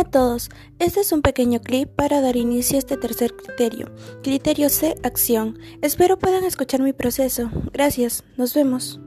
Hola a todos, este es un pequeño clip para dar inicio a este tercer criterio, criterio C, acción. Espero puedan escuchar mi proceso. Gracias, nos vemos.